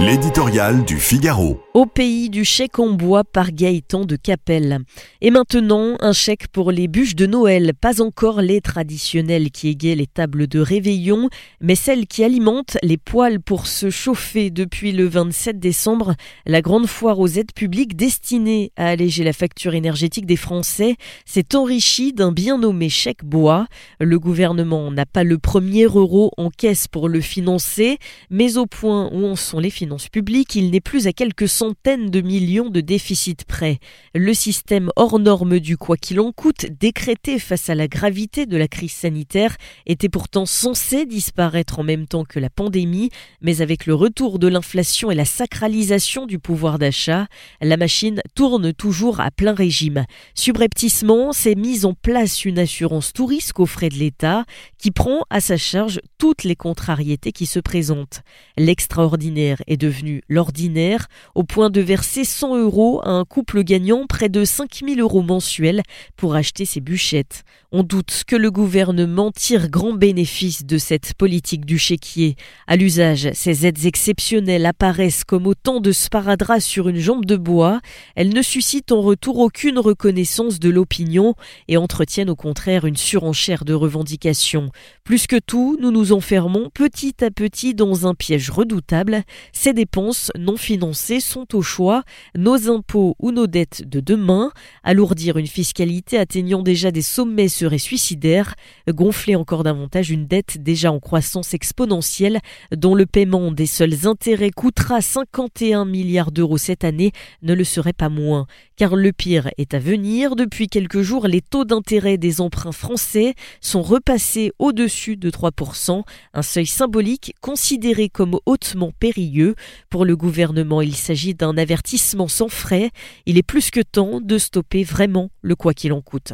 L'éditorial du Figaro. Au pays du chèque en bois par Gaëtan de Capelle. Et maintenant, un chèque pour les bûches de Noël. Pas encore les traditionnelles qui égayent les tables de réveillon, mais celles qui alimentent les poêles pour se chauffer depuis le 27 décembre. La grande foire aux aides publiques destinée à alléger la facture énergétique des Français s'est enrichie d'un bien nommé chèque bois. Le gouvernement n'a pas le premier euro en caisse pour le financer, mais au point où en sont les finances publiques, il n'est plus à quelques centaines de millions de déficit près. Le système hors norme du quoi qu'il en coûte, décrété face à la gravité de la crise sanitaire, était pourtant censé disparaître en même temps que la pandémie, mais avec le retour de l'inflation et la sacralisation du pouvoir d'achat, la machine tourne toujours à plein régime. Subrepticement, s'est mise en place une assurance tout risque aux frais de l'État qui prend à sa charge toutes les contrariétés qui se présentent. L'extraordinaire est devenu l'ordinaire, au point de verser 100 euros à un couple gagnant près de 5000 euros mensuels pour acheter ses bûchettes. On doute que le gouvernement tire grand bénéfice de cette politique du chéquier. À l'usage, ces aides exceptionnelles apparaissent comme autant de sparadrap sur une jambe de bois. Elles ne suscitent en retour aucune reconnaissance de l'opinion et entretiennent au contraire une surenchère de revendications. Plus que tout, nous nous enfermons petit à petit dans un piège redoutable. Ces dépenses non financées sont au choix nos impôts ou nos dettes de demain. Alourdir une fiscalité atteignant déjà des sommets serait suicidaire. Gonfler encore davantage une dette déjà en croissance exponentielle dont le paiement des seuls intérêts coûtera 51 milliards d'euros cette année ne le serait pas moins. Car le pire est à venir. Depuis quelques jours, les taux d'intérêt des emprunts français sont repassés au-dessus de 3%, un seuil symbolique considéré comme hautement périlleux. Pour le gouvernement, il s'agit d'un avertissement sans frais. Il est plus que temps de stopper vraiment le quoi qu'il en coûte.